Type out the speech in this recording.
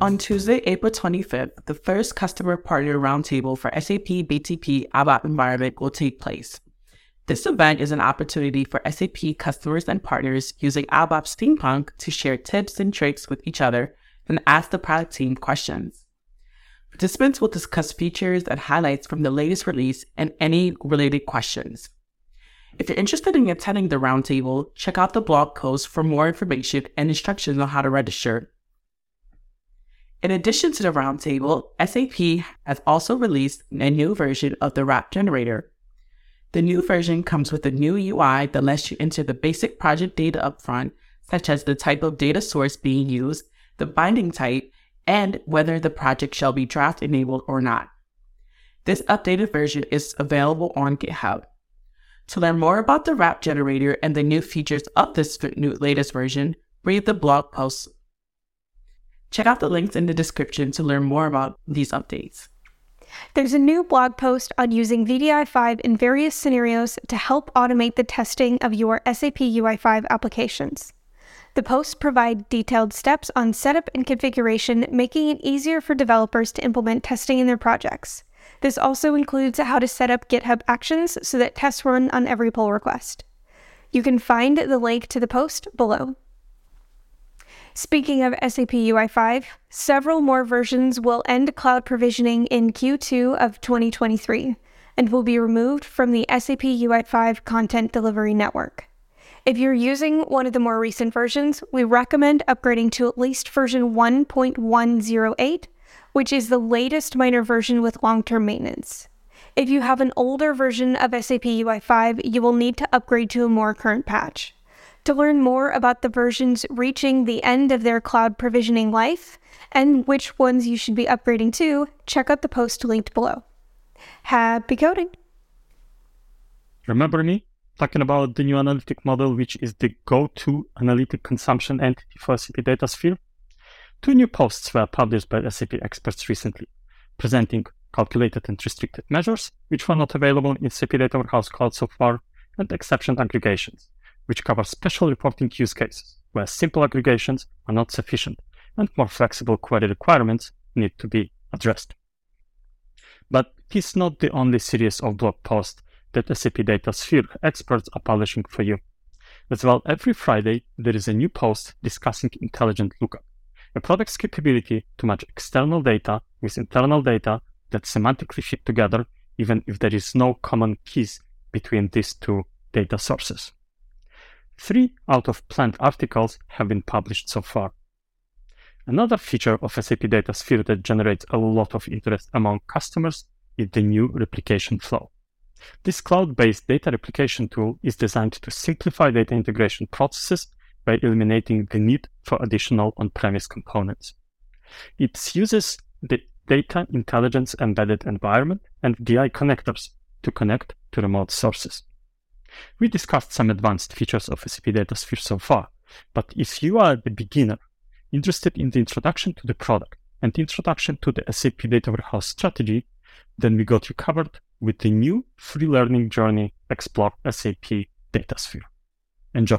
On Tuesday, April 25th, the first customer partner roundtable for SAP BTP ABAP environment will take place. This event is an opportunity for SAP customers and partners using ABAP Steampunk to share tips and tricks with each other and ask the product team questions. Participants will discuss features and highlights from the latest release and any related questions. If you're interested in attending the roundtable, check out the blog post for more information and instructions on how to register. In addition to the roundtable, SAP has also released a new version of the RAP generator. The new version comes with a new UI that lets you enter the basic project data upfront, such as the type of data source being used, the binding type, and whether the project shall be draft enabled or not. This updated version is available on GitHub. To learn more about the RAP generator and the new features of this new latest version, read the blog post Check out the links in the description to learn more about these updates. There's a new blog post on using wdi5 in various scenarios to help automate the testing of your SAP UI5 applications. The posts provide detailed steps on setup and configuration, making it easier for developers to implement testing in their projects. This also includes how to set up GitHub Actions so that tests run on every pull request. You can find the link to the post below. Speaking of SAP UI5, several more versions will end cloud provisioning in Q2 of 2023 and will be removed from the SAP UI5 content delivery network. If you're using one of the more recent versions, we recommend upgrading to at least version 1.108, which is the latest minor version with long term maintenance. If you have an older version of SAP UI5, you will need to upgrade to a more current patch. To learn more about the versions reaching the end of their cloud provisioning life and which ones you should be upgrading to, check out the post linked below. Happy coding! Remember me talking about the new analytic model, which is the go to analytic consumption entity for SAP DataSphere? Two new posts were published by SAP experts recently, presenting calculated and restricted measures, which were not available in SAP Data Warehouse Cloud so far, and exception aggregations, which cover special reporting use cases where simple aggregations are not sufficient and more flexible query requirements need to be addressed. But is not the only series of blog posts that SAP DataSphere experts are publishing for you. As well, every Friday there is a new post discussing intelligent lookup, a product's capability to match external data with internal data that semantically fit together even if there is no common keys between these two data sources. Three out of planned articles have been published so far. Another feature of SAP DataSphere that generates a lot of interest among customers is the new replication flow. This cloud-based data replication tool is designed to simplify data integration processes by eliminating the need for additional on-premise components. It uses the data intelligence embedded environment and DI connectors to connect to remote sources. We discussed some advanced features of SAP DataSphere so far, but if you are the beginner interested in the introduction to the product and introduction to the SAP Data Warehouse strategy, then we got you covered with the new free learning journey Explore SAP DataSphere. Enjoy!